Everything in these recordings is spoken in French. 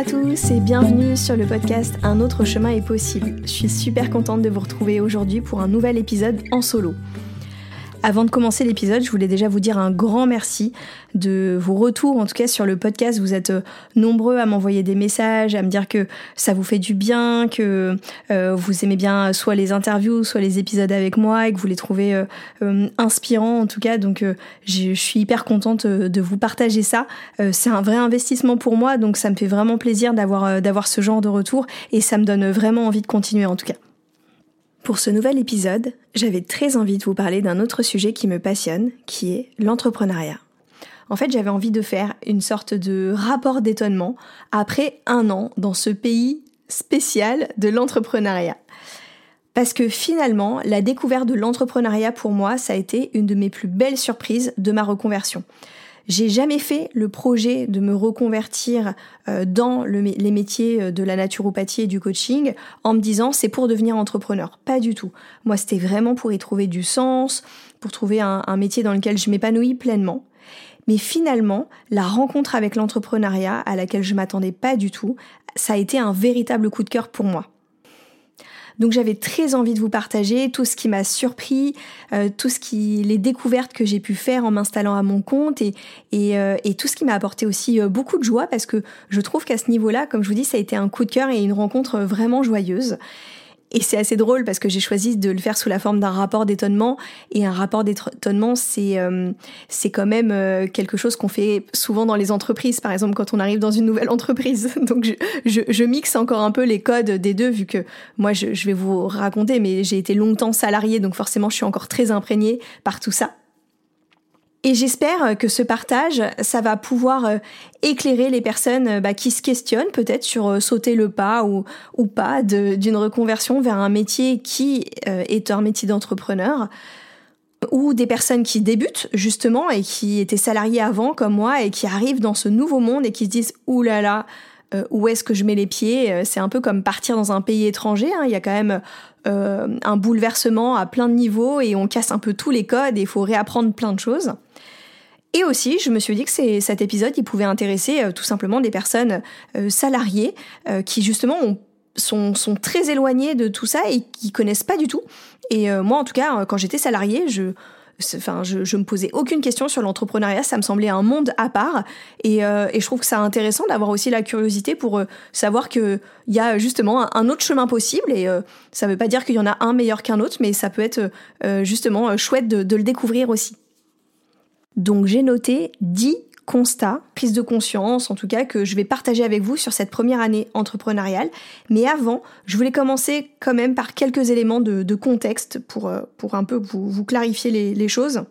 À tous et bienvenue sur le podcast Un autre chemin est possible. Je suis super contente de vous retrouver aujourd'hui pour un nouvel épisode en solo. Avant de commencer l'épisode, je voulais déjà vous dire un grand merci de vos retours, en tout cas sur le podcast. Vous êtes euh, nombreux à m'envoyer des messages, à me dire que ça vous fait du bien, que euh, vous aimez bien soit les interviews, soit les épisodes avec moi et que vous les trouvez euh, inspirants en tout cas. Donc je suis hyper contente de vous partager ça. C'est un vrai investissement pour moi, donc ça me fait vraiment plaisir d'avoir d'avoir ce genre de retour et ça me donne vraiment envie de continuer en tout cas. Pour ce nouvel épisode, j'avais très envie de vous parler d'un autre sujet qui me passionne, qui est l'entrepreneuriat. En fait, j'avais envie de faire une sorte de rapport d'étonnement après un an dans ce pays spécial de l'entrepreneuriat. Parce que finalement, la découverte de l'entrepreneuriat pour moi, ça a été une de mes plus belles surprises de ma reconversion. J'ai jamais fait le projet de me reconvertir euh, dans les métiers euh, de la naturopathie et du coaching en me disant c'est pour devenir entrepreneur. Pas du tout. Moi, c'était vraiment pour y trouver du sens, pour trouver un, un métier dans lequel je m'épanouis pleinement. Mais finalement, la rencontre avec l'entrepreneuriat à laquelle je m'attendais pas du tout, ça a été un véritable coup de cœur pour moi. Donc j'avais très envie de vous partager tout ce qui m'a surpris, euh, tout ce qui, les découvertes que j'ai pu faire en m'installant à mon compte et, et, euh, et tout ce qui m'a apporté aussi euh, beaucoup de joie parce que je trouve qu'à ce niveau-là, comme je vous dis, ça a été un coup de cœur et une rencontre vraiment joyeuse. Et c'est assez drôle parce que j'ai choisi de le faire sous la forme d'un rapport d'étonnement. Et un rapport d'étonnement, c'est euh, c'est quand même euh, quelque chose qu'on fait souvent dans les entreprises, par exemple quand on arrive dans une nouvelle entreprise. Donc je, je, mixe encore un peu les codes des deux, vu que moi je, je vais vous raconter, mais j'ai été longtemps salarié, donc forcément je suis encore très imprégnée par tout ça. Et j'espère que ce partage, ça va pouvoir euh, éclairer les personnes euh, bah, qui se questionnent peut-être sur euh, sauter le pas ou, ou pas d'une reconversion vers un métier qui est un métier d'entrepreneur ou des personnes qui débutent justement et qui étaient salariées avant comme moi et qui arrivent dans ce nouveau monde et qui se disent ouh là là où est-ce que je mets les pieds? C'est un peu comme partir dans un pays étranger. Hein. Il y a quand même un bouleversement à plein de niveaux et on casse un peu tous les codes et il faut réapprendre plein de choses. Et aussi, je me suis dit que cet épisode, il pouvait intéresser euh, tout simplement des personnes euh, salariées euh, qui justement sont, sont, très éloignées de tout ça et qui connaissent pas du tout. Et moi, en tout cas, quand j'étais salariée, je, enfin, je, je me posais aucune question sur l'entrepreneuriat. Ça me semblait un monde à part. Et, et je trouve que c'est intéressant d'avoir aussi la curiosité pour savoir qu'il y a justement un, autre chemin possible. Et ça veut pas dire qu'il y en a un meilleur qu'un autre, mais ça peut être justement chouette de, de le découvrir aussi. Donc j'ai noté 10 constats, prise de conscience en tout cas, que je vais partager avec vous sur cette première année entrepreneuriale. Mais avant, je voulais commencer quand même par quelques éléments de, contexte pour, euh, pour un peu vous, clarifier les, choses.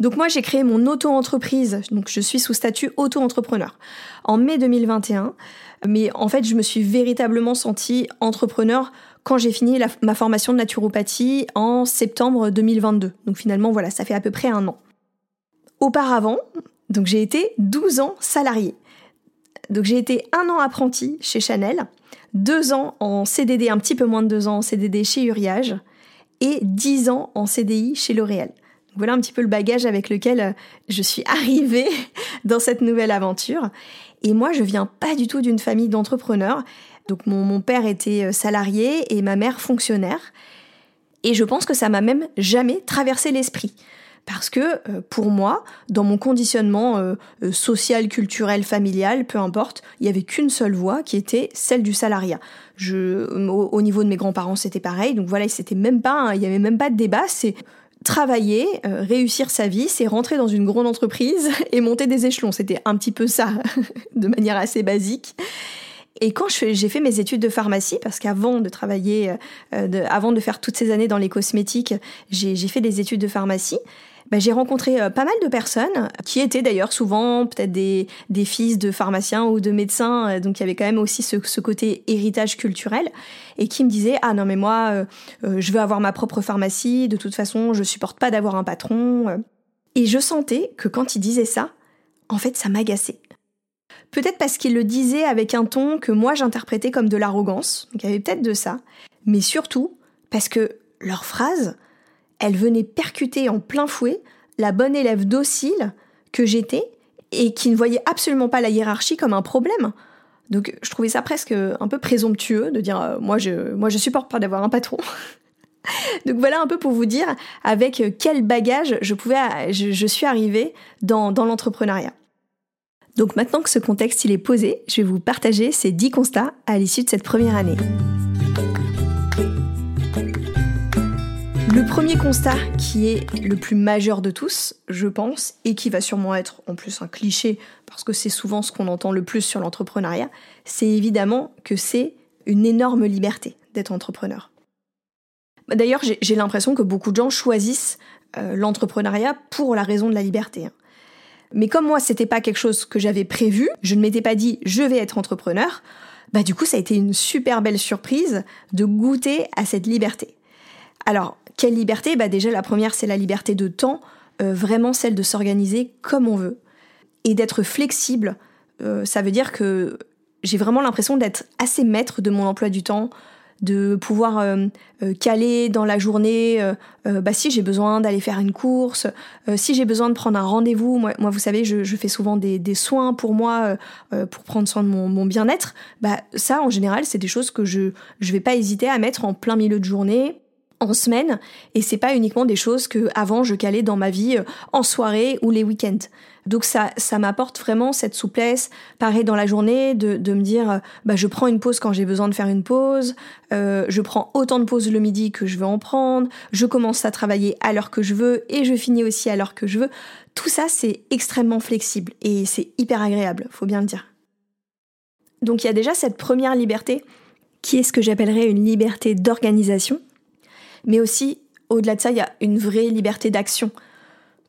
Donc moi j'ai créé mon auto-entreprise, donc je suis sous statut auto-entrepreneur en mai 2021, mais en fait je me suis véritablement sentie entrepreneur quand j'ai fini ma formation de naturopathie en septembre 2022. Donc finalement voilà, ça fait à peu près un an. Auparavant, donc j'ai été 12 ans salarié. Donc j'ai été un an apprenti chez Chanel, deux ans en CDD, un petit peu moins de deux ans en CDD chez Uriage, et dix ans en CDI chez L'Oréal. Voilà un petit peu le bagage avec lequel euh, je suis arrivée dans cette nouvelle aventure. Et moi, je viens pas du tout d'une famille d'entrepreneurs. Donc mon, père était euh, salarié et ma mère fonctionnaire. Et je pense que ça m'a même jamais traversé l'esprit. Parce que euh, pour moi, dans mon conditionnement euh, social, culturel, familial, peu importe, il n'y avait qu'une seule voie qui était celle du salariat. Au, niveau de mes grands-parents, c'était pareil. Donc voilà, il n'y avait même pas de débat. C'est travailler, réussir sa vie, c'est rentrer dans une grande entreprise et monter des échelons. C'était un petit peu ça, de manière assez basique. Et quand j'ai fait mes études de pharmacie, parce qu'avant de travailler, euh, avant de faire toutes ces années dans les cosmétiques, j'ai fait des études de pharmacie. Bah, j'ai rencontré euh, pas mal de personnes qui étaient d'ailleurs souvent peut-être des, fils de pharmaciens ou de médecins, euh, donc il y avait quand même aussi ce, côté héritage culturel, et qui me disaient ah non mais moi je veux avoir ma propre pharmacie, de toute façon je supporte pas d'avoir un patron. Et je sentais que quand ils disaient ça, en fait ça m'agaçait. Peut-être parce qu'ils le disaient avec un ton que moi j'interprétais comme de l'arrogance, donc il y avait peut-être de ça, mais surtout parce que leur phrase, elle venait percuter en plein fouet la bonne élève docile que j'étais et qui ne voyait absolument pas la hiérarchie comme un problème. Donc je trouvais ça presque un peu présomptueux de dire euh, moi je moi je supporte pas d'avoir un patron. Donc voilà un peu pour vous dire avec quel bagage je pouvais je, suis arrivée dans, dans l'entrepreneuriat. Donc maintenant que ce contexte il est posé, je vais vous partager ces 10 constats à l'issue de cette première année. Le premier constat qui est le plus majeur de tous, je pense, et qui va sûrement être en plus un cliché, parce que c'est souvent ce qu'on entend le plus sur l'entrepreneuriat, c'est évidemment que c'est une énorme liberté d'être entrepreneur. D'ailleurs, j'ai l'impression que beaucoup de gens choisissent euh, l'entrepreneuriat pour la raison de la liberté. Hein. Mais comme moi, c'était pas quelque chose que j'avais prévu, je ne m'étais pas dit je vais être entrepreneur, bah du coup, ça a été une super belle surprise de goûter à cette liberté. Alors, quelle liberté? Bah déjà, la première, c'est la liberté de temps, euh, vraiment celle de s'organiser comme on veut. Et d'être flexible. Euh, ça veut dire que j'ai vraiment l'impression d'être assez maître de mon emploi du temps, de pouvoir euh, euh, caler dans la journée, euh, bah, si j'ai besoin d'aller faire une course, si j'ai besoin de prendre un rendez-vous, moi, vous savez, je, je fais souvent des, des, soins pour moi, pour prendre soin de mon, mon bien-être, bah, ça en général c'est des choses que je je vais pas hésiter à mettre en plein milieu de journée, en semaine et c'est pas uniquement des choses que avant je calais dans ma vie en soirée ou les week-ends. Donc ça, ça m'apporte vraiment cette souplesse, pareil dans la journée, de, de me dire, bah je prends une pause quand j'ai besoin de faire une pause, euh, je prends autant de pauses le midi que je veux en prendre, je commence à travailler à l'heure que je veux et je finis aussi à l'heure que je veux. Tout ça, c'est extrêmement flexible et c'est hyper agréable, faut bien le dire. Donc il y a déjà cette première liberté qui est ce que j'appellerais une liberté d'organisation, mais aussi au-delà de ça, il y a une vraie liberté d'action.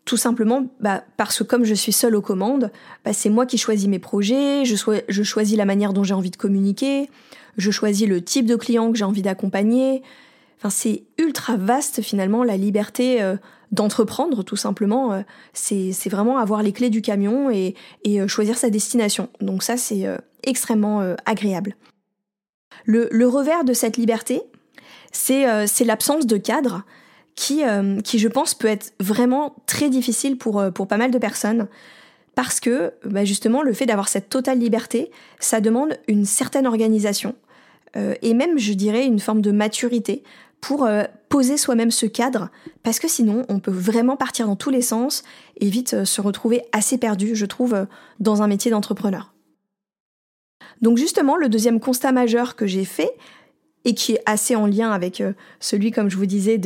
Tout simplement bah, parce que comme je suis seule aux commandes, bah, c'est moi qui choisis mes projets, je, choisis la manière dont j'ai envie de communiquer, je choisis le type de client que j'ai envie d'accompagner. Enfin, c'est ultra vaste finalement la liberté euh, d'entreprendre tout simplement. Euh, c'est vraiment avoir les clés du camion et, euh, choisir sa destination. Donc ça, c'est extrêmement agréable. Le, le, revers de cette liberté, c'est l'absence de cadre qui, euh, qui, je pense, peut être vraiment très difficile pour, euh, pour pas mal de personnes. Parce que, bah, justement, le fait d'avoir cette totale liberté, ça demande une certaine organisation. Euh, et même, je dirais, une forme de maturité pour poser soi-même ce cadre. Parce que sinon, on peut vraiment partir dans tous les sens et vite se retrouver assez perdu, je trouve, dans un métier d'entrepreneur. Donc justement, le deuxième constat majeur que j'ai fait, et qui est assez en lien avec euh, celui, comme je vous disais,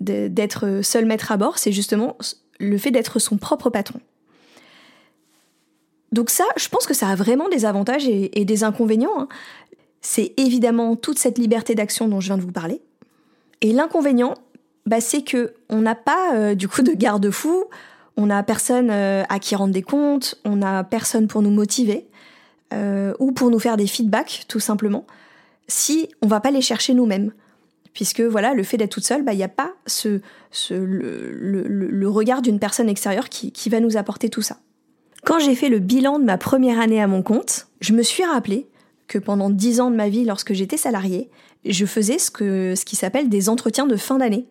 d'être seul maître à bord, c'est justement le fait d'être son propre patron. Donc ça, je pense que ça a vraiment des avantages et, des inconvénients. Hein. C'est évidemment toute cette liberté d'action dont je viens de vous parler. Et l'inconvénient, bah, c'est que on n'a pas euh, du coup de garde-fou, on n'a personne euh, à qui rendre des comptes, on n'a personne pour nous motiver ou pour nous faire des feedbacks, tout simplement si on va pas les chercher nous-mêmes. Puisque voilà, le fait d'être toute seule, bah, il n'y a pas ce, le, regard d'une personne extérieure qui, va nous apporter tout ça. Quand j'ai fait le bilan de ma première année à mon compte, je me suis rappelé que pendant dix ans de ma vie, lorsque j'étais salariée, je faisais ce, que, ce qui s'appelle des entretiens de fin d'année.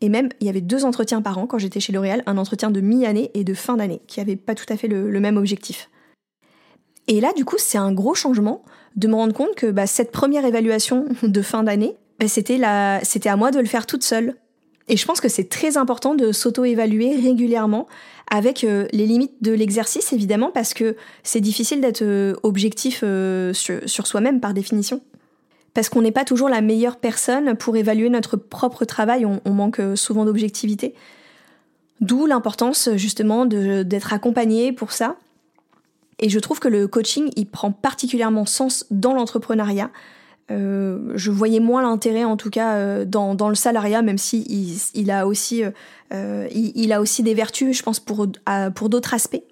Et même, il y avait deux entretiens par an quand j'étais chez L'Oréal, un entretien de mi-année et de fin d'année, qui n'avaient pas tout à fait le même objectif. Et là, du coup, c'est un gros changement de me rendre compte que bah, cette première évaluation de fin d'année, bah, c'était, à moi de le faire toute seule. Et je pense que c'est très important de s'auto-évaluer régulièrement avec euh, les limites de l'exercice, évidemment, parce que c'est difficile d'être euh, objectif euh, sur, soi-même par définition. Parce qu'on n'est pas toujours la meilleure personne pour évaluer notre propre travail, on, on manque souvent d'objectivité. D'où l'importance justement d'être accompagné pour ça. Et je trouve que le coaching, il prend particulièrement sens dans l'entrepreneuriat, euh, je voyais moins l'intérêt en tout cas euh, dans, le salariat, même si il, a aussi euh, il, a aussi des vertus, je pense pour pour d'autres aspects.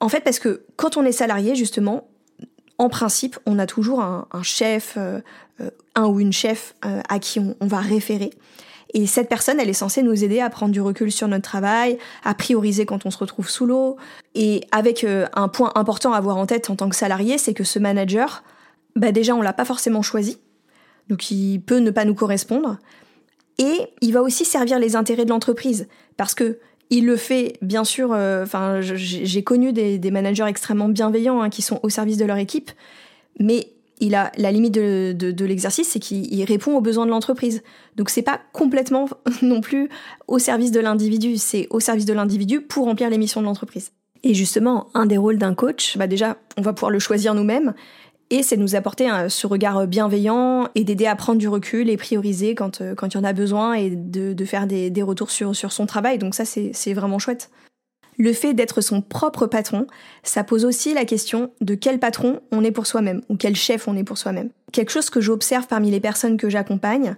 En fait, parce que quand on est salarié, justement, en principe, on a toujours un, chef, un ou une chef à qui on, va référer. Et cette personne, elle est censée nous aider à prendre du recul sur notre travail, à prioriser quand on se retrouve sous l'eau. Et avec un point important à avoir en tête en tant que salarié, c'est que ce manager, bah déjà on l'a pas forcément choisi, donc il peut ne pas nous correspondre, et il va aussi servir les intérêts de l'entreprise, parce que il le fait, bien sûr. Euh, enfin, j'ai connu des, managers extrêmement bienveillants hein, qui sont au service de leur équipe, mais il a la limite de, l'exercice, c'est qu'il répond aux besoins de l'entreprise. Donc c'est pas complètement non plus au service de l'individu, c'est au service de l'individu pour remplir les missions de l'entreprise. Et justement, un des rôles d'un coach, bah déjà, on va pouvoir le choisir nous-mêmes, et c'est de nous apporter ce regard bienveillant et d'aider à prendre du recul et prioriser quand, euh, quand il y en a besoin et de, faire des, retours sur, sur son travail. Donc ça, c'est vraiment chouette. Le fait d'être son propre patron, ça pose aussi la question de quel patron on est pour soi-même ou quel chef on est pour soi-même. Quelque chose que j'observe parmi les personnes que j'accompagne,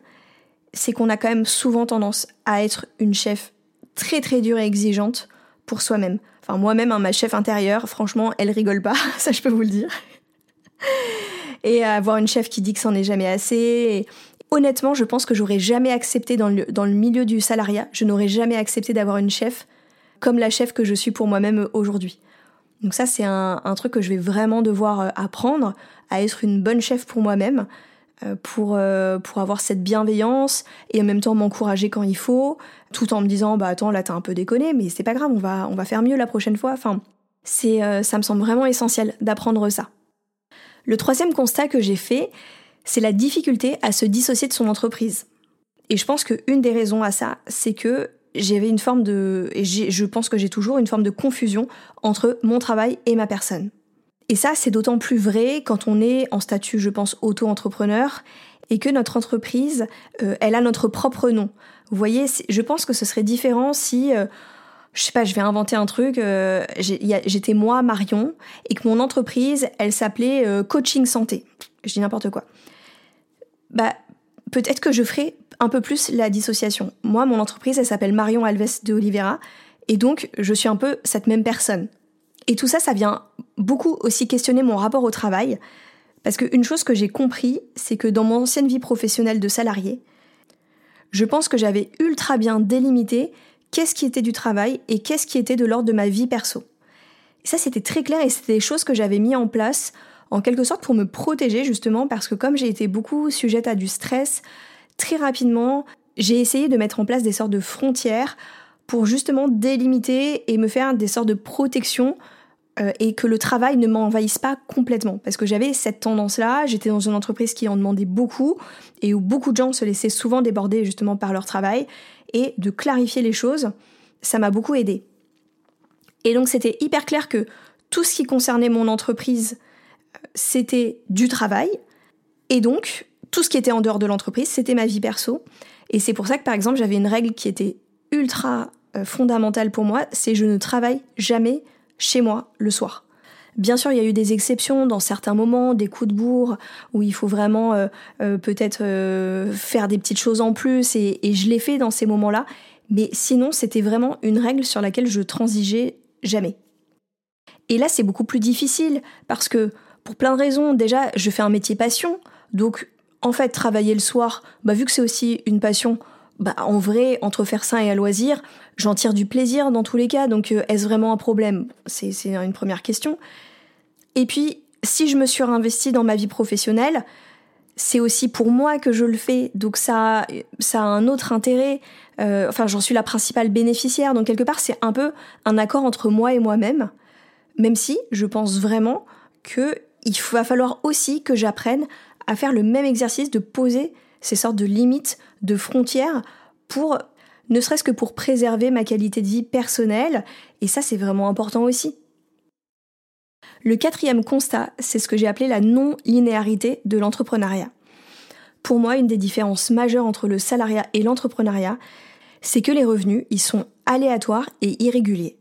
c'est qu'on a quand même souvent tendance à être une chef très très dure et exigeante pour soi-même. Enfin moi-même, hein, ma chef intérieure, franchement, elle rigole pas, ça je peux vous le dire et avoir une chef qui dit que c'en est jamais assez. honnêtement, je pense que j'aurais jamais accepté dans le, dans le milieu du salariat, je n'aurais jamais accepté d'avoir une chef comme la chef que je suis pour moi-même aujourd'hui. Donc ça, c'est un, truc que je vais vraiment devoir euh, apprendre, à être une bonne chef pour moi-même, euh, pour, euh, pour avoir cette bienveillance et en même temps m'encourager quand il faut, tout en me disant, bah attends, là t'as un peu déconné, mais c'est pas grave, on va, on va faire mieux la prochaine fois. Enfin, c'est, ça me semble vraiment essentiel d'apprendre ça. Le troisième constat que j'ai fait, c'est la difficulté à se dissocier de son entreprise. Et je pense qu'une des raisons à ça, c'est que j'avais une forme de, et je pense que j'ai toujours une forme de confusion entre mon travail et ma personne. Et ça, c'est d'autant plus vrai quand on est en statut, je pense, auto-entrepreneur et que notre entreprise, euh, elle a notre propre nom. Vous voyez, je pense que ce serait différent si euh, je sais pas, je vais inventer un truc. Euh, j'étais moi, Marion, et que mon entreprise, elle s'appelait euh, Coaching Santé. Je dis n'importe quoi. Bah, peut-être que je ferai un peu plus la dissociation. Moi, mon entreprise, elle s'appelle Marion Alves de Oliveira, et donc je suis un peu cette même personne. Et tout ça, ça vient beaucoup aussi questionner mon rapport au travail, parce qu'une chose que j'ai compris, c'est que dans mon ancienne vie professionnelle de salarié, je pense que j'avais ultra bien délimité qu'est-ce qui était du travail et qu'est-ce qui était de l'ordre de ma vie perso. Ça, c'était très clair et c'était des choses que j'avais mis en place en quelque sorte pour me protéger justement parce que comme j'ai été beaucoup sujette à du stress, très rapidement, j'ai essayé de mettre en place des sortes de frontières pour justement délimiter et me faire des sortes de protection euh, et que le travail ne m'envahisse pas complètement. Parce que j'avais cette tendance-là, j'étais dans une entreprise qui en demandait beaucoup et où beaucoup de gens se laissaient souvent déborder justement par leur travail et de clarifier les choses, ça m'a beaucoup aidé. Et donc c'était hyper clair que tout ce qui concernait mon entreprise, c'était du travail, et donc tout ce qui était en dehors de l'entreprise, c'était ma vie perso. Et c'est pour ça que par exemple j'avais une règle qui était ultra euh, fondamentale pour moi, c'est je ne travaille jamais chez moi le soir. Bien sûr, il y a eu des exceptions dans certains moments, des coups de bourre, où il faut vraiment euh, euh, peut-être faire des petites choses en plus, et, je l'ai fait dans ces moments-là. Mais sinon, c'était vraiment une règle sur laquelle je transigeais jamais. Et là, c'est beaucoup plus difficile, parce que pour plein de raisons, déjà, je fais un métier passion, donc en fait, travailler le soir, bah, vu que c'est aussi une passion, bah, en vrai, entre faire ça et à loisir, j'en tire du plaisir dans tous les cas, donc euh, est-ce vraiment un problème? C'est une première question. Et puis, si je me suis réinvestie dans ma vie professionnelle, c'est aussi pour moi que je le fais, donc ça, ça a un autre intérêt. Euh, enfin, j'en suis la principale bénéficiaire, donc quelque part, c'est un peu un accord entre moi et moi-même, même si je pense vraiment que il va falloir aussi que j'apprenne à faire le même exercice de poser ces sortes de limites, de frontières pour ne serait-ce que pour préserver ma qualité de vie personnelle, et ça c'est vraiment important aussi. Le quatrième constat, c'est ce que j'ai appelé la non-linéarité de l'entrepreneuriat. Pour moi, une des différences majeures entre le salariat et l'entrepreneuriat, c'est que les revenus, ils sont aléatoires et irréguliers.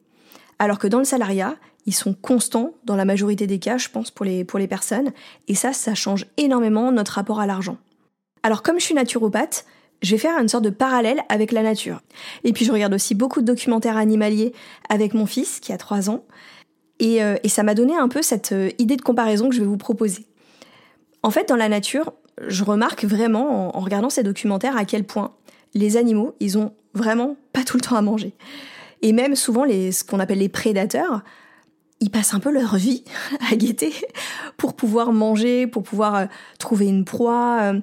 Alors que dans le salariat, ils sont constants dans la majorité des cas, je pense, pour les, pour les personnes, et ça, ça change énormément notre rapport à l'argent. Alors comme je suis naturopathe, je vais faire une sorte de parallèle avec la nature. Et puis je regarde aussi beaucoup de documentaires animaliers avec mon fils qui a 3 ans. Euh, et, ça m'a donné un peu cette euh, idée de comparaison que je vais vous proposer. En fait, dans la nature, je remarque vraiment en, regardant ces documentaires à quel point les animaux, ils ont vraiment pas tout le temps à manger. Et même souvent, les, ce qu'on appelle les prédateurs, ils passent un peu leur vie à guetter pour pouvoir manger, pour pouvoir euh, trouver une proie,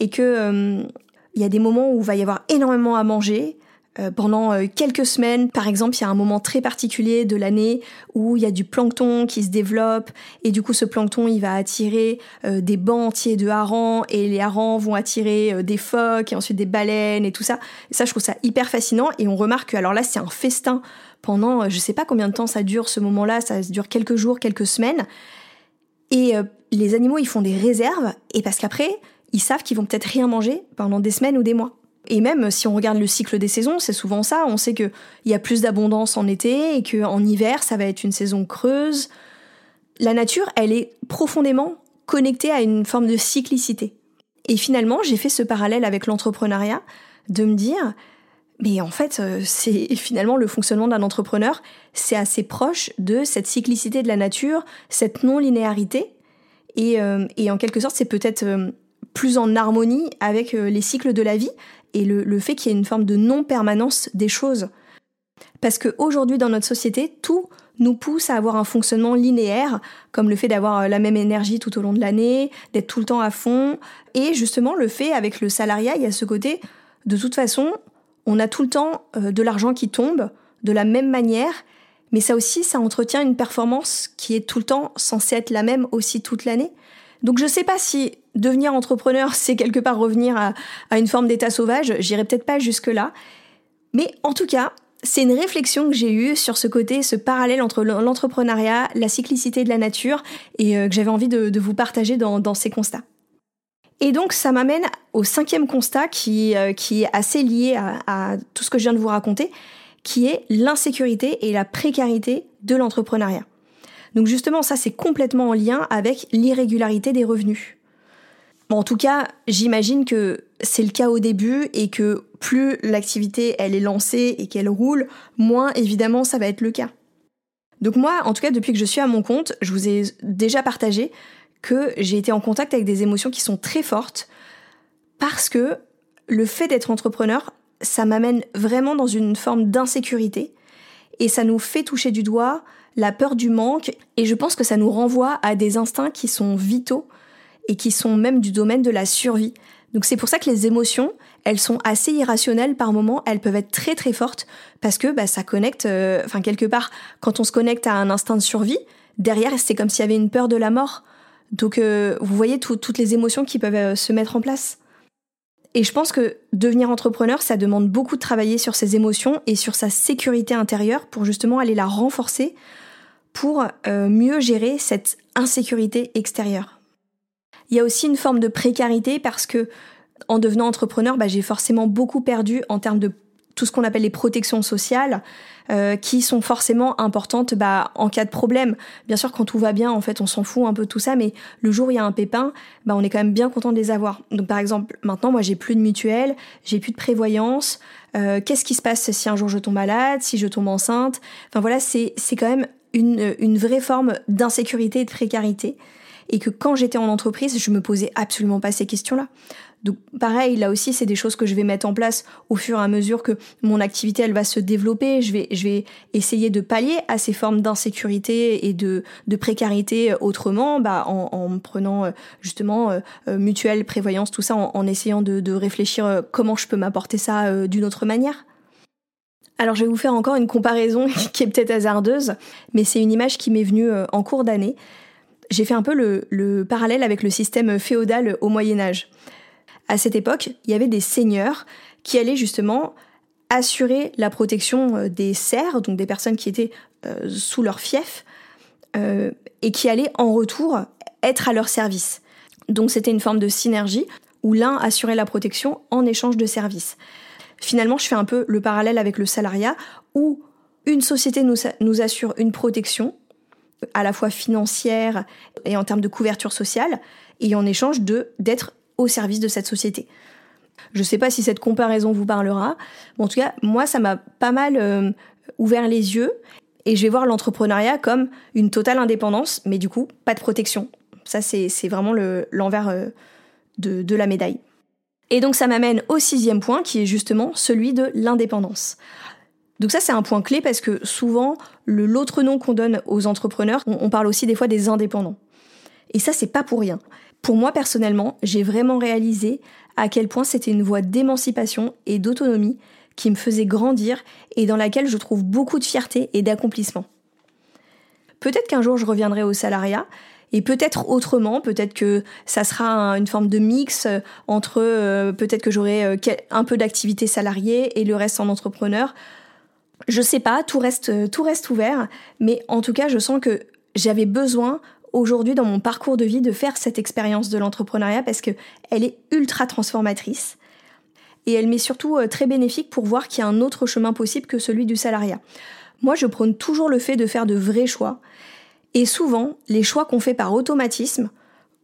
et que il y a des moments où il va y avoir énormément à manger. Euh, pendant euh, quelques semaines, par exemple, il y a un moment très particulier de l'année où il y a du plancton qui se développe et du coup ce plancton il va attirer euh, des bancs entiers de harengs et les harengs vont attirer des phoques et ensuite des baleines et tout ça. Ça je trouve ça hyper fascinant et on remarque que alors là c'est un festin pendant je sais pas combien de temps ça dure ce moment-là, ça dure quelques jours, quelques semaines et les animaux ils font des réserves et parce qu'après ils savent qu'ils vont peut-être rien manger pendant des semaines ou des mois. Et même si on regarde le cycle des saisons, c'est souvent ça. On sait qu'il y a plus d'abondance en été et qu'en hiver, ça va être une saison creuse. La nature, elle est profondément connectée à une forme de cyclicité. Et finalement, j'ai fait ce parallèle avec l'entrepreneuriat de me dire, mais en fait, euh, c'est finalement le fonctionnement d'un entrepreneur, c'est assez proche de cette cyclicité de la nature, cette non-linéarité. Et, euh, et en quelque sorte, c'est peut-être euh, plus en harmonie avec euh, les cycles de la vie et le, fait qu'il y ait une forme de non-permanence des choses. Parce qu'aujourd'hui, dans notre société, tout nous pousse à avoir un fonctionnement linéaire, comme le fait d'avoir euh, la même énergie tout au long de l'année, d'être tout le temps à fond. Et justement, le fait avec le salariat, il y a ce côté, de toute façon, on a tout le temps euh, de l'argent qui tombe de la même manière, mais ça aussi, ça entretient une performance qui est tout le temps censée être la même aussi toute l'année. Donc je sais pas si devenir entrepreneur, c'est quelque part revenir à, une forme d'état sauvage, j'irai peut-être pas jusque-là. Mais en tout cas, c'est une réflexion que j'ai eue sur ce côté, ce parallèle entre l'entrepreneuriat, la cyclicité de la nature, et euh, que j'avais envie de, vous partager dans, ces constats. Et donc ça m'amène au cinquième constat qui, euh, qui est assez lié à, à, tout ce que je viens de vous raconter, qui est l'insécurité et la précarité de l'entrepreneuriat. Donc justement, ça c'est complètement en lien avec l'irrégularité des revenus en tout cas, j'imagine que c'est le cas au début et que plus l'activité elle est lancée et qu'elle roule, moins évidemment ça va être le cas. Donc moi, en tout cas, depuis que je suis à mon compte, je vous ai déjà partagé que j'ai été en contact avec des émotions qui sont très fortes parce que le fait d'être entrepreneur, ça m'amène vraiment dans une forme d'insécurité et ça nous fait toucher du doigt la peur du manque et je pense que ça nous renvoie à des instincts qui sont vitaux et qui sont même du domaine de la survie. Donc c'est pour ça que les émotions, elles sont assez irrationnelles par moments, elles peuvent être très très fortes parce que bah, ça connecte, euh, enfin quelque part, quand on se connecte à un instinct de survie, derrière c'est comme s'il y avait une peur de la mort. Donc euh, vous voyez toutes les émotions qui peuvent euh, se mettre en place. Et je pense que devenir entrepreneur, ça demande beaucoup de travailler sur ses émotions et sur sa sécurité intérieure pour justement aller la renforcer pour mieux gérer cette insécurité extérieure. Il y a aussi une forme de précarité parce que en devenant entrepreneur, bah, j'ai forcément beaucoup perdu en termes de tout ce qu'on appelle les protections sociales, euh, qui sont forcément importantes bah, en cas de problème. Bien sûr, quand tout va bien, en fait, on s'en fout un peu de tout ça, mais le jour où il y a un pépin, bah, on est quand même bien content de les avoir. Donc, par exemple, maintenant, moi, j'ai plus de mutuelle, j'ai plus de prévoyance. Euh, Qu'est-ce qui se passe si un jour je tombe malade, si je tombe enceinte? Enfin voilà, c'est c'est quand même une, une vraie forme d'insécurité et de précarité et que quand j'étais en entreprise, je me posais absolument pas ces questions-là. Donc pareil, là aussi, c'est des choses que je vais mettre en place au fur et à mesure que mon activité elle va se développer. Je vais, je vais essayer de pallier à ces formes d'insécurité et de, de précarité autrement, bah, en, en prenant euh, justement euh, euh, mutuelle, prévoyance, tout ça, en, essayant de, de, réfléchir comment je peux m'apporter ça d'une autre manière. Alors je vais vous faire encore une comparaison qui est peut-être hasardeuse, mais c'est une image qui m'est venue en cours d'année. J'ai fait un peu le, le parallèle avec le système féodal au Moyen Âge. À cette époque, il y avait des seigneurs qui allaient justement assurer la protection euh, des serfs, donc des personnes qui étaient euh, sous leur fief, euh, et qui allaient en retour être à leur service. Donc c'était une forme de synergie où l'un assurait la protection en échange de services. Finalement, je fais un peu le parallèle avec le salariat où une société nous, assure une protection à la fois financière et en termes de couverture sociale, et en échange de d'être au service de cette société. Je ne sais pas si cette comparaison vous parlera. en tout cas, moi, ça m'a pas mal euh, ouvert les yeux et je vais voir l'entrepreneuriat comme une totale indépendance, mais du coup, pas de protection. Ça, c'est vraiment l'envers euh, de la médaille. Et donc, ça m'amène au sixième point, qui est justement celui de l'indépendance. Donc ça, c'est un point clé parce que souvent, l'autre nom qu'on donne aux entrepreneurs, on, parle aussi des fois des indépendants. Et ça, c'est pas pour rien. Pour moi personnellement, j'ai vraiment réalisé à quel point c'était une voie d'émancipation et d'autonomie qui me faisait grandir et dans laquelle je trouve beaucoup de fierté et d'accomplissement. Peut-être qu'un jour je reviendrai au salariat et peut-être autrement, peut-être que ça sera une forme de mix euh, entre euh, peut-être que j'aurai euh, un peu d'activité salariée et le reste en entrepreneur. Je sais pas, tout reste tout reste ouvert, mais en tout cas, je sens que j'avais besoin aujourd'hui dans mon parcours de vie de faire cette expérience de l'entrepreneuriat parce que elle est ultra transformatrice et elle m'est surtout très bénéfique pour voir qu'il y a un autre chemin possible que celui du salariat. Moi, je prône toujours le fait de faire de vrais choix et souvent les choix qu'on fait par automatisme,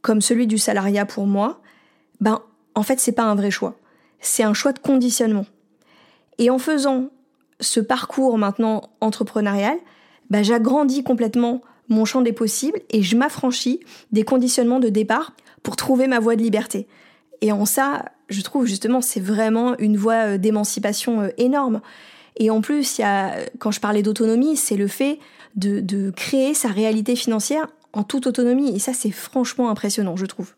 comme celui du salariat pour moi, ben en fait c'est pas un vrai choix, c'est un choix de conditionnement. Et en faisant ce parcours maintenant entrepreneurial, ben, j'agrandis complètement mon champ des possibles et je m'affranchis des conditionnements de départ pour trouver ma voie de liberté. Et en ça, je trouve justement c'est vraiment une voie euh, d'émancipation euh, énorme. Et en plus, quand je parlais d'autonomie, c'est le fait de, de créer sa réalité financière en toute autonomie. Et ça, c'est franchement impressionnant, je trouve.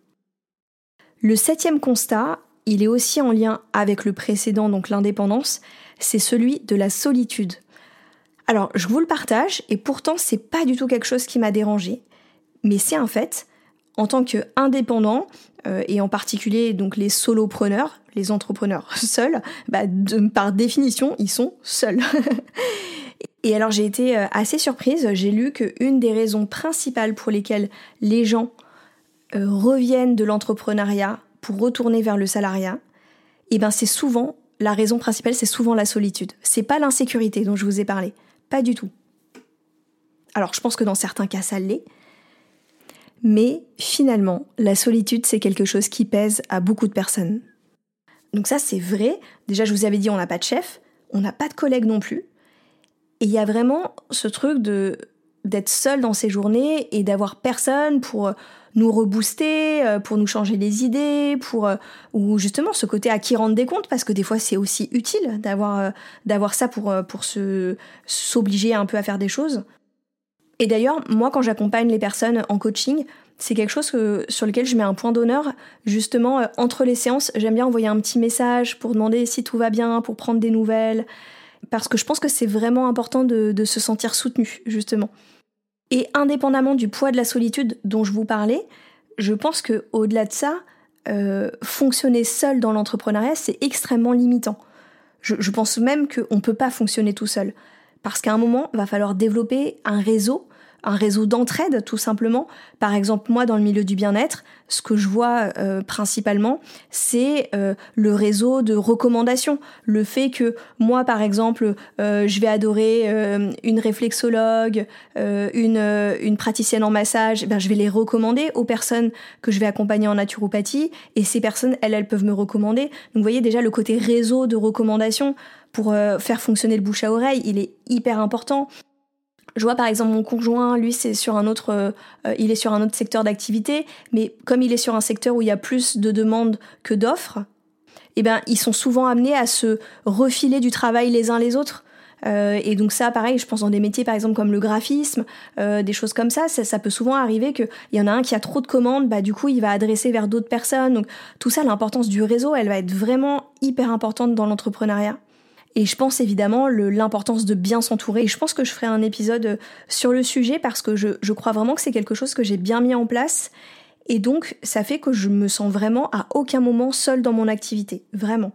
Le septième constat, il est aussi en lien avec le précédent, donc l'indépendance, c'est celui de la solitude. Alors, je vous le partage, et pourtant, c'est pas du tout quelque chose qui m'a dérangé, mais c'est un fait. En tant qu'indépendant, et en particulier donc les solopreneurs, les entrepreneurs seuls, bah, par définition, ils sont seuls. et alors j'ai été euh, assez surprise, j'ai lu qu'une des raisons principales pour lesquelles les gens euh, reviennent de l'entrepreneuriat pour retourner vers le salariat, et eh ben c'est souvent la raison principale, c'est souvent la solitude. C'est pas l'insécurité dont je vous ai parlé. Pas du tout. Alors je pense que dans certains cas ça l'est, mais finalement la solitude c'est quelque chose qui pèse à beaucoup de personnes. Donc ça c'est vrai, déjà je vous avais dit on n'a pas de chef, on n'a pas de collègue non plus, et il y a vraiment ce truc de d'être seul dans ces journées et d'avoir personne pour nous rebooster, euh, pour nous changer les idées, pour euh, ou justement ce côté à qui rendre des comptes parce que des fois c'est aussi utile d'avoir euh, d'avoir ça pour pour se s'obliger un peu à faire des choses. Et d'ailleurs, moi quand j'accompagne les personnes en coaching, c'est quelque chose sur lequel je mets un point d'honneur. Justement, entre les séances, j'aime bien envoyer un petit message pour demander si tout va bien, pour prendre des nouvelles, parce que je pense que c'est vraiment important de, se sentir soutenu, justement. Et indépendamment du poids de la solitude dont je vous parlais, je pense que au-delà de ça, euh, fonctionner seul dans l'entrepreneuriat, c'est extrêmement limitant. Je, je pense même qu'on ne peut pas fonctionner tout seul. Parce qu'à un moment, il va falloir développer un réseau un réseau d'entraide tout simplement. Par exemple, moi dans le milieu du bien-être, ce que je vois euh, principalement, c'est euh, le réseau de recommandations. Le fait que moi, par exemple, euh, je vais adorer une réflexologue, une, une praticienne en massage, ben, je vais les recommander aux personnes que je vais accompagner en naturopathie, et ces personnes, elles, elles peuvent me recommander. Donc vous voyez déjà le côté réseau de recommandations pour faire fonctionner le bouche à oreille, il est hyper important. Je vois par exemple mon conjoint, lui c'est sur un autre, euh, il est sur un autre secteur d'activité, mais comme il est sur un secteur où il y a plus de demandes que d'offres, eh ben ils sont souvent amenés à se refiler du travail les uns les autres. Euh, et donc ça, pareil, je pense dans des métiers par exemple comme le graphisme, euh, des choses comme ça, ça, peut souvent arriver qu'il y en a un qui a trop de commandes, bah du coup il va adresser vers d'autres personnes. Donc tout ça, l'importance du réseau, elle va être vraiment hyper importante dans l'entrepreneuriat. Et je pense évidemment l'importance de bien s'entourer. Et je pense que je ferai un épisode sur le sujet parce que je, je crois vraiment que c'est quelque chose que j'ai bien mis en place. Et donc, ça fait que je me sens vraiment à aucun moment seule dans mon activité. Vraiment.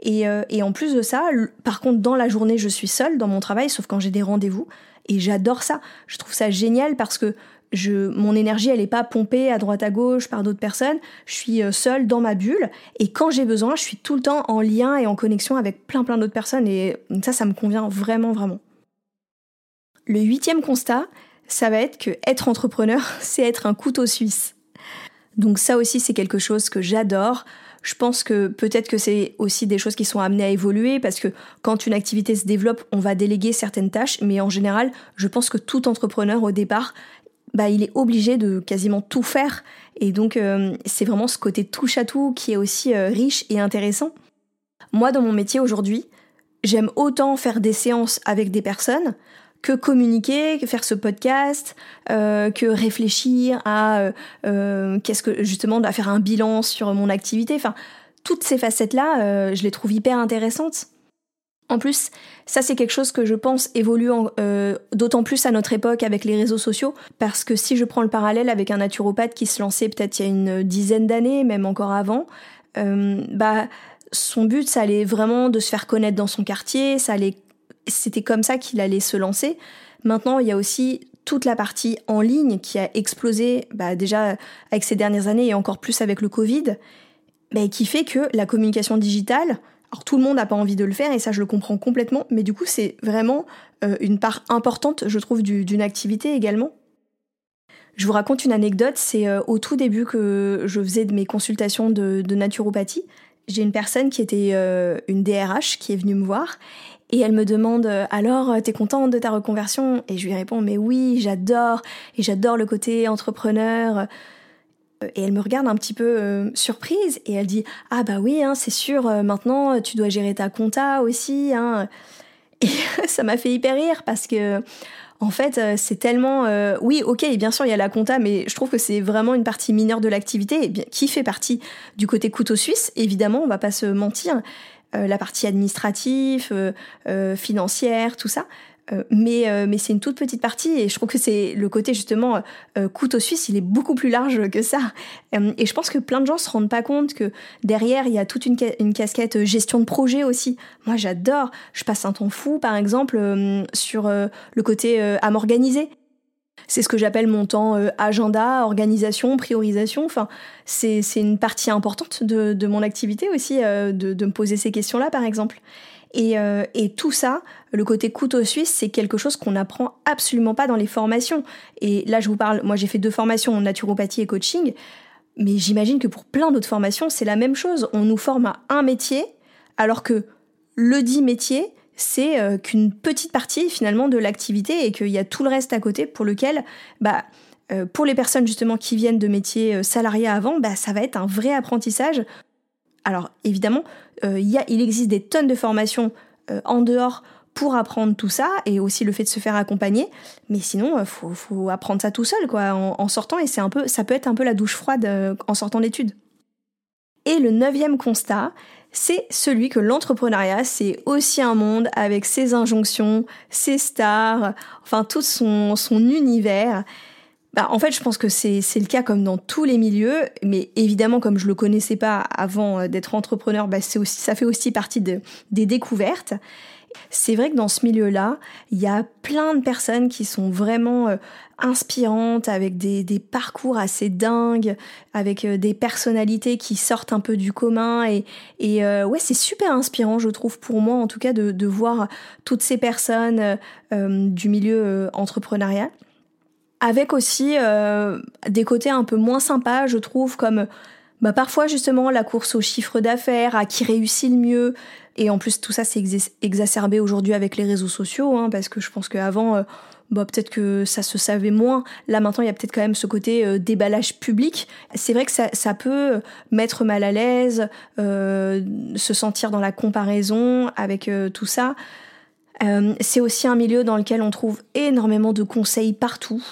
Et, euh, et en plus de ça, par contre, dans la journée, je suis seule dans mon travail, sauf quand j'ai des rendez-vous. Et j'adore ça. Je trouve ça génial parce que mon énergie, elle n'est pas pompée à droite à gauche par d'autres personnes. Je suis euh, seule dans ma bulle. Et quand j'ai besoin, je suis tout le temps en lien et en connexion avec plein plein d'autres personnes. Et ça, ça me convient vraiment, vraiment. Le huitième constat, ça va être que être entrepreneur, c'est être un couteau suisse. Donc ça aussi, c'est quelque chose que j'adore. Je pense que peut-être que c'est aussi des choses qui sont amenées à évoluer parce que quand une activité se développe, on va déléguer certaines tâches, mais en général, je pense que tout entrepreneur au départ, bah, il est obligé de quasiment tout faire. Et donc, euh, c'est vraiment ce côté touche à tout qui est aussi euh, riche et intéressant. Moi, dans mon métier aujourd'hui, j'aime autant faire des séances avec des personnes que communiquer, que faire ce podcast, euh, que réfléchir à qu'est-ce que justement à faire un bilan sur mon activité. Enfin, toutes ces facettes là, je les trouve hyper intéressantes. En plus, ça c'est quelque chose que je pense évolue euh, d'autant plus à notre époque avec les réseaux sociaux, parce que si je prends le parallèle avec un naturopathe qui se lançait peut-être il y a une dizaine d'années, même encore avant, euh, bah son but ça allait vraiment de se faire connaître dans son quartier, ça allait, c'était comme ça qu'il allait se lancer. Maintenant, il y a aussi toute la partie en ligne qui a explosé, bah, déjà avec ces dernières années et encore plus avec le Covid, mais qui fait que la communication digitale alors tout le monde n'a pas envie de le faire et ça je le comprends complètement, mais du coup c'est vraiment euh, une part importante, je trouve, d'une activité également. Je vous raconte une anecdote, c'est euh, au tout début que je faisais de mes consultations de, naturopathie. J'ai une personne qui était euh, une DRH qui est venue me voir et elle me demande alors t'es contente de ta reconversion? Et je lui réponds mais oui j'adore et j'adore le côté entrepreneur et elle me regarde un petit peu euh, surprise et elle dit ah bah oui hein, c'est sûr euh, maintenant tu dois gérer ta compta aussi hein. et ça m'a fait hyper rire parce que en fait euh, c'est tellement oui ok bien sûr il y a la compta mais je trouve que c'est vraiment une partie mineure de l'activité qui fait partie du côté couteau suisse évidemment on va pas se mentir la partie administrative financière tout ça euh, mais euh, mais c'est une toute petite partie et je trouve que c'est le côté justement euh, couteau suisse il est beaucoup plus large que ça et je pense que plein de gens se rendent pas compte que derrière il y a toute une, casquette gestion de projet aussi moi j'adore je passe un temps fou par exemple sur le côté à m'organiser c'est ce que j'appelle mon temps agenda, organisation, priorisation. Enfin, c'est une partie importante de, mon activité aussi, de me poser ces questions-là, par exemple. Euh, et, tout ça, le côté couteau suisse, c'est quelque chose qu'on n'apprend absolument pas dans les formations. Et là, je vous parle, moi j'ai fait deux formations en naturopathie et coaching, mais j'imagine que pour plein d'autres formations, c'est la même chose. On nous forme à un métier, alors que le dit métier, c'est euh, qu'une petite partie finalement de l'activité et qu'il y a tout le reste à côté pour lequel, bah, euh, pour les personnes justement qui viennent de métiers salariés avant, bah, ça va être un vrai apprentissage alors évidemment, euh, il existe des tonnes de formations euh, en dehors pour apprendre tout ça et aussi le fait de se faire accompagner. Mais sinon, euh, faut, apprendre ça tout seul, quoi, en, sortant. Et un peu, ça peut être un peu la douche froide en sortant d'études. Et le neuvième constat, c'est celui que l'entrepreneuriat, c'est aussi un monde avec ses injonctions, ses stars, enfin tout son univers. Bah, en fait, je pense que c'est le cas comme dans tous les milieux, mais évidemment, comme je le connaissais pas avant euh, d'être entrepreneur, bah, aussi, ça fait aussi partie de, des découvertes. C'est vrai que dans ce milieu-là, il y a plein de personnes qui sont vraiment euh, inspirantes, avec des, des, parcours assez dingues, avec euh, des personnalités qui sortent un peu du commun. Et, et ouais, c'est super inspirant, je trouve, pour moi en tout cas, de, de voir toutes ces personnes du milieu entrepreneurial avec aussi euh, des côtés un peu moins sympas, je trouve, comme bah, parfois justement la course au chiffre d'affaires, à qui réussit le mieux. Et en plus, tout ça, c'est exacerbé aujourd'hui avec les réseaux sociaux, hein, parce que je pense qu'avant, euh, bah, peut-être que ça se savait moins. Là, maintenant, il y a peut-être quand même ce côté euh, déballage public. C'est vrai que ça, ça, peut mettre mal à l'aise, se sentir dans la comparaison avec tout ça. c'est aussi un milieu dans lequel on trouve énormément de conseils partout.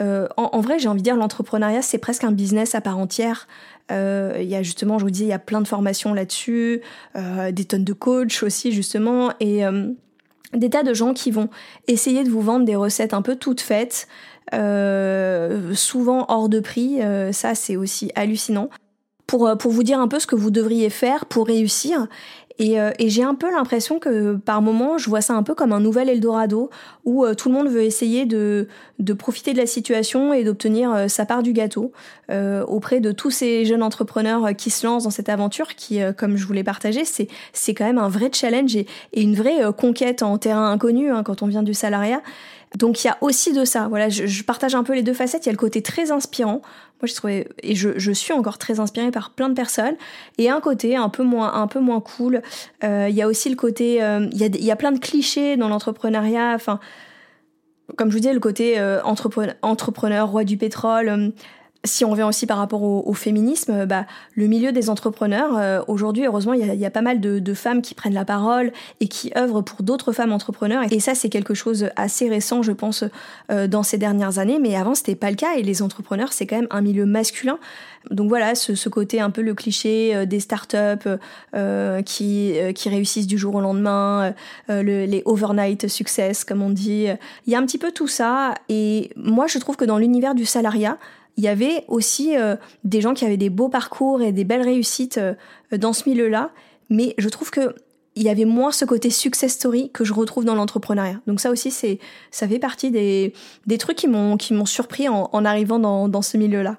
En, vrai, j'ai envie de dire, l'entrepreneuriat, c'est presque un business à part entière. Il y a justement, je vous disais, il y a plein de formations là-dessus, des tonnes de coachs aussi, justement, et des tas de gens qui vont essayer de vous vendre des recettes un peu toutes faites, euh, souvent hors de prix, euh, ça c'est aussi hallucinant, pour, euh, pour vous dire un peu ce que vous devriez faire pour réussir. Et, et j'ai un peu l'impression que par moment, je vois ça un peu comme un nouvel Eldorado, où tout le monde veut essayer de, de profiter de la situation et d'obtenir sa part du gâteau auprès de tous ces jeunes entrepreneurs qui se lancent dans cette aventure, qui, comme je vous l'ai partagé, c'est, c'est quand même un vrai challenge et, et une vraie conquête en terrain inconnu hein, quand on vient du salariat. Donc il y a aussi de ça. Voilà, je, partage un peu les deux facettes. Il y a le côté très inspirant. Moi, je trouvais et je, suis encore très inspirée par plein de personnes. Et un côté un peu moins un peu moins cool. Euh, il y a aussi le côté. Euh, il, y a, y a plein de clichés dans l'entrepreneuriat. Enfin, comme je vous disais, le côté euh, entrepreneur, entrepreneur, roi du pétrole si on revient aussi par rapport au, féminisme, bah, le milieu des entrepreneurs, euh, aujourd'hui, heureusement, il y, a, pas mal de, femmes qui prennent la parole et qui œuvrent pour d'autres femmes entrepreneurs. Et ça, c'est quelque chose assez récent, je pense, euh, dans ces dernières années. Mais avant, c'était pas le cas. Et les entrepreneurs, c'est quand même un milieu masculin. Donc voilà, ce, côté un peu le cliché euh, des startups qui, qui réussissent du jour au lendemain, les overnight success, comme on dit. Il y a un petit peu tout ça. Et moi, je trouve que dans l'univers du salariat, il y avait aussi euh, des gens qui avaient des beaux parcours et des belles réussites euh, dans ce milieu-là, mais je trouve que il y avait moins ce côté success story que je retrouve dans l'entrepreneuriat. Donc ça aussi, ça fait partie des, des trucs qui m'ont, qui m'ont surpris en, en arrivant dans, dans ce milieu-là.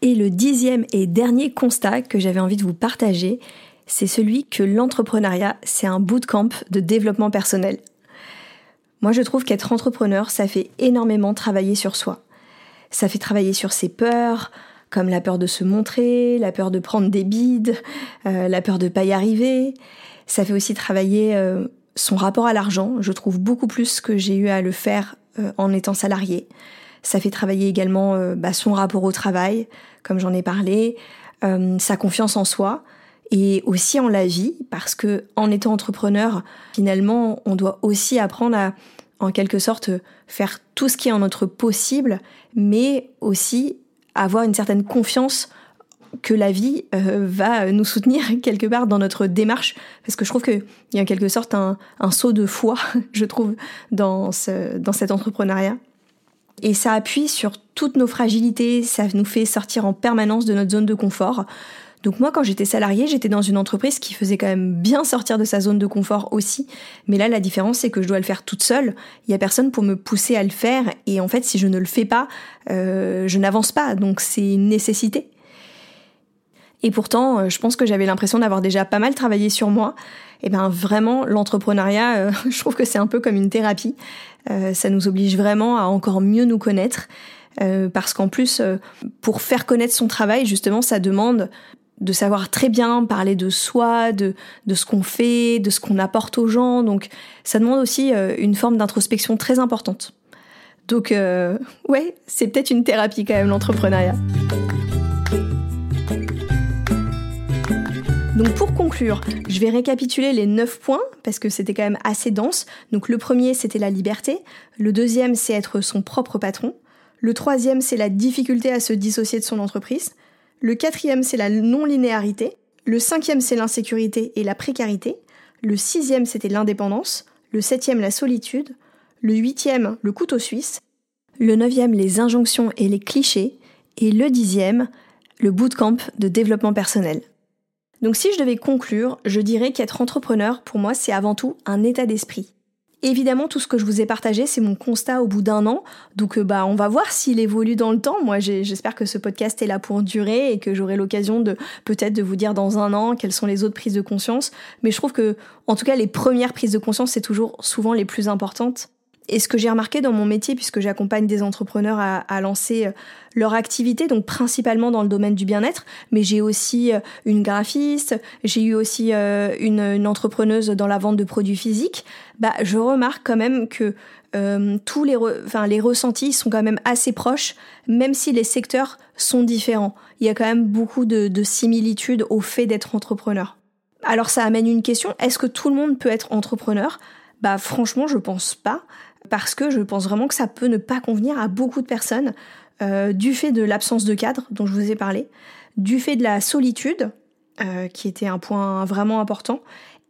Et le dixième et dernier constat que j'avais envie de vous partager, c'est celui que l'entrepreneuriat, c'est un bootcamp de développement personnel. Moi, je trouve qu'être entrepreneur, ça fait énormément travailler sur soi. Ça fait travailler sur ses peurs, comme la peur de se montrer, la peur de prendre des bides, euh, la peur de pas y arriver. Ça fait aussi travailler euh, son rapport à l'argent. Je trouve beaucoup plus que j'ai eu à le faire euh, en étant salarié. Ça fait travailler également bah, son rapport au travail, comme j'en ai parlé, sa confiance en soi et aussi en la vie, parce que en étant entrepreneur, finalement, on doit aussi apprendre à en quelque sorte faire tout ce qui est en notre possible, mais aussi avoir une certaine confiance que la vie euh, va nous soutenir quelque part dans notre démarche, parce que je trouve qu'il y a en quelque sorte un, saut de foi, je trouve, dans, dans cet entrepreneuriat. Et ça appuie sur toutes nos fragilités, ça nous fait sortir en permanence de notre zone de confort. Donc moi, quand j'étais salariée, j'étais dans une entreprise qui faisait quand même bien sortir de sa zone de confort aussi. Mais là, la différence, c'est que je dois le faire toute seule. Il y a personne pour me pousser à le faire. Et en fait, si je ne le fais pas, euh, je n'avance pas. Donc c'est une nécessité. Et pourtant, euh, je pense que j'avais l'impression d'avoir déjà pas mal travaillé sur moi. Et ben vraiment, l'entrepreneuriat, euh, je trouve que c'est un peu comme une thérapie. ça nous oblige vraiment à encore mieux nous connaître. parce qu'en plus, pour faire connaître son travail, justement, ça demande de savoir très bien parler de soi, de, de ce qu'on fait, de ce qu'on apporte aux gens. Donc ça demande aussi euh, une forme d'introspection très importante. Donc euh, ouais, c'est peut-être une thérapie quand même l'entrepreneuriat. Donc pour conclure, je vais récapituler les 9 points parce que c'était quand même assez dense. Donc le premier c'était la liberté, le deuxième c'est être son propre patron, le troisième c'est la difficulté à se dissocier de son entreprise, le quatrième, c'est la non-linéarité. Le cinquième, c'est l'insécurité et la précarité. Le sixième, c'était l'indépendance. Le septième, la solitude. Le huitième, le couteau suisse. Le neuvième, les injonctions et les clichés. Et le dixième, le bootcamp de développement personnel. Donc si je devais conclure, je dirais qu'être entrepreneur, pour moi, c'est avant tout un état d'esprit. Évidemment, tout ce que je vous ai partagé, c'est mon constat au bout d'un an. Donc, euh, bah, on va voir s'il évolue dans le temps. Moi, j'espère que ce podcast est là pour durer et que j'aurai l'occasion de peut-être de vous dire dans un an quelles sont les autres prises de conscience. Mais je trouve que, en tout cas, les premières prises de conscience, c'est toujours souvent les plus importantes. Et ce que j'ai remarqué dans mon métier, puisque j'accompagne des entrepreneurs à, lancer euh, leur activité, donc principalement dans le domaine du bien-être, mais j'ai aussi euh, une graphiste, j'ai eu aussi euh, une, entrepreneuse dans la vente de produits physiques, bah, je remarque quand même que tous les, enfin, les ressentis sont quand même assez proches, même si les secteurs sont différents. Il y a quand même beaucoup de, de similitudes au fait d'être entrepreneur. Alors ça amène une question, est-ce que tout le monde peut être entrepreneur? Bah franchement je pense pas parce que je pense vraiment que ça peut ne pas convenir à beaucoup de personnes du fait de l'absence de cadre dont je vous ai parlé, du fait de la solitude, qui était un point vraiment important,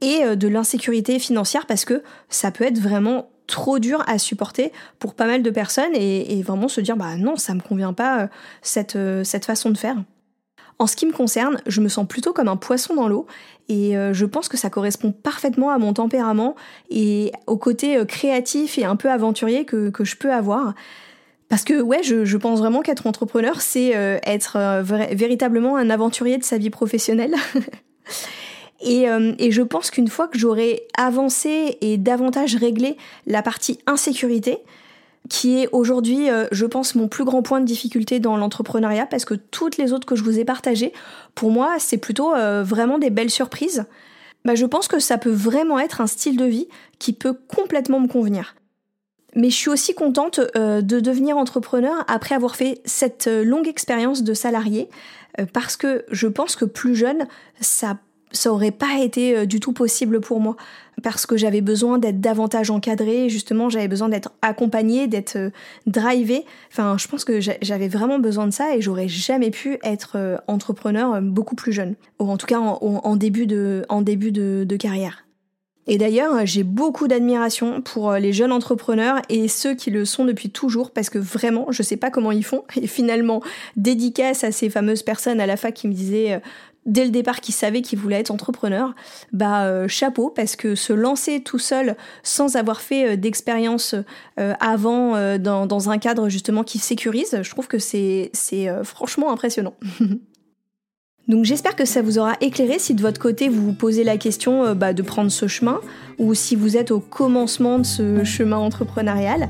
et de l'insécurité financière parce que ça peut être vraiment trop dur à supporter pour pas mal de personnes et, vraiment se dire bah non ça me convient pas cette façon de faire. En ce qui me concerne, je me sens plutôt comme un poisson dans l'eau et euh, je pense que ça correspond parfaitement à mon tempérament et au côté euh, créatif et un peu aventurier que, je peux avoir. Parce que ouais, je, pense vraiment qu'être entrepreneur, c'est euh, être véritablement un aventurier de sa vie professionnelle. et, et, je pense qu'une fois que j'aurai avancé et davantage réglé la partie insécurité, qui est aujourd'hui, euh, je pense, mon plus grand point de difficulté dans l'entrepreneuriat, parce que toutes les autres que je vous ai partagées, pour moi, c'est plutôt euh, vraiment des belles surprises. Bah, je pense que ça peut vraiment être un style de vie qui peut complètement me convenir. Mais je suis aussi contente euh, de devenir entrepreneur après avoir fait cette longue expérience de salarié, parce que je pense que plus jeune, ça ça aurait pas été euh, du tout possible pour moi parce que j'avais besoin d'être davantage encadrée, justement j'avais besoin d'être accompagnée, d'être euh, drivée. Enfin, je pense que j'avais vraiment besoin de ça et j'aurais jamais pu être euh, entrepreneur beaucoup plus jeune, ou en tout cas en, début de, en début de, carrière. Et d'ailleurs, j'ai beaucoup d'admiration pour les jeunes entrepreneurs et ceux qui le sont depuis toujours parce que vraiment, je sais pas comment ils font. Et finalement, dédicace à ces fameuses personnes à la fac qui me disaient dès le départ qui savait qu'il voulait être entrepreneur, bah euh, chapeau parce que se lancer tout seul sans avoir fait euh, d'expérience euh, avant dans, dans, un cadre justement qui sécurise, je trouve que c'est c'est franchement impressionnant. Donc j'espère que ça vous aura éclairé si de votre côté vous vous posez la question euh, bah, de prendre ce chemin ou si vous êtes au commencement de ce chemin entrepreneurial.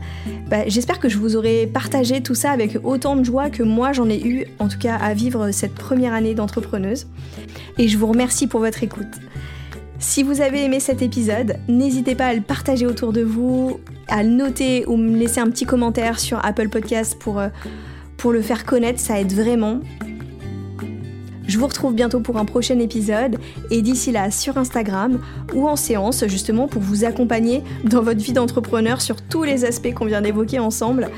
Bah, j'espère que je vous aurai partagé tout ça avec autant de joie que moi j'en ai eu en tout cas à vivre cette première année d'entrepreneuse. Et je vous remercie pour votre écoute. Si vous avez aimé cet épisode, n'hésitez pas à le partager autour de vous, à le noter ou me laisser un petit commentaire sur Apple Podcast pour, euh, pour le faire connaître, ça aide vraiment. Je vous retrouve bientôt pour un prochain épisode et d'ici là sur Instagram ou en séance justement pour vous accompagner dans votre vie d'entrepreneur sur tous les aspects qu'on vient d'évoquer ensemble.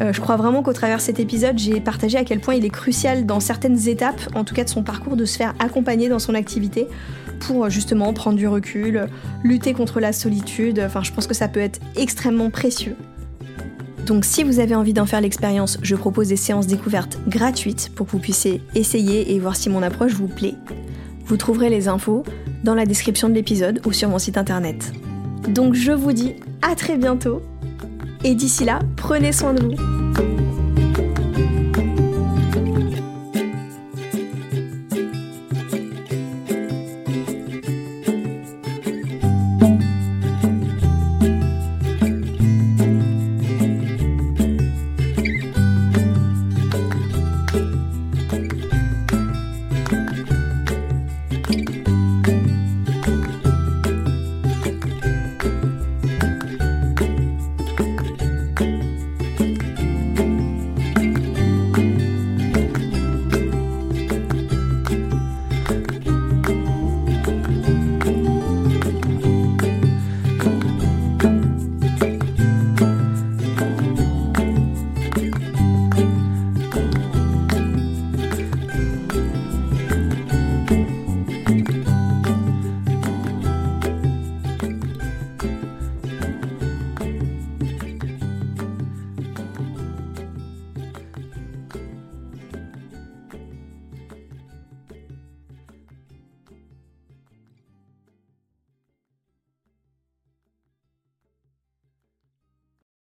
Euh, je crois vraiment qu'au travers cet épisode, j'ai partagé à quel point il est crucial dans certaines étapes, en tout cas de son parcours, de se faire accompagner dans son activité pour justement prendre du recul, lutter contre la solitude. Enfin, je pense que ça peut être extrêmement précieux. Donc si vous avez envie d'en faire l'expérience, je propose des séances découvertes gratuites pour que vous puissiez essayer et voir si mon approche vous plaît. Vous trouverez les infos dans la description de l'épisode ou sur mon site internet. Donc je vous dis à très bientôt et d'ici là, prenez soin de vous.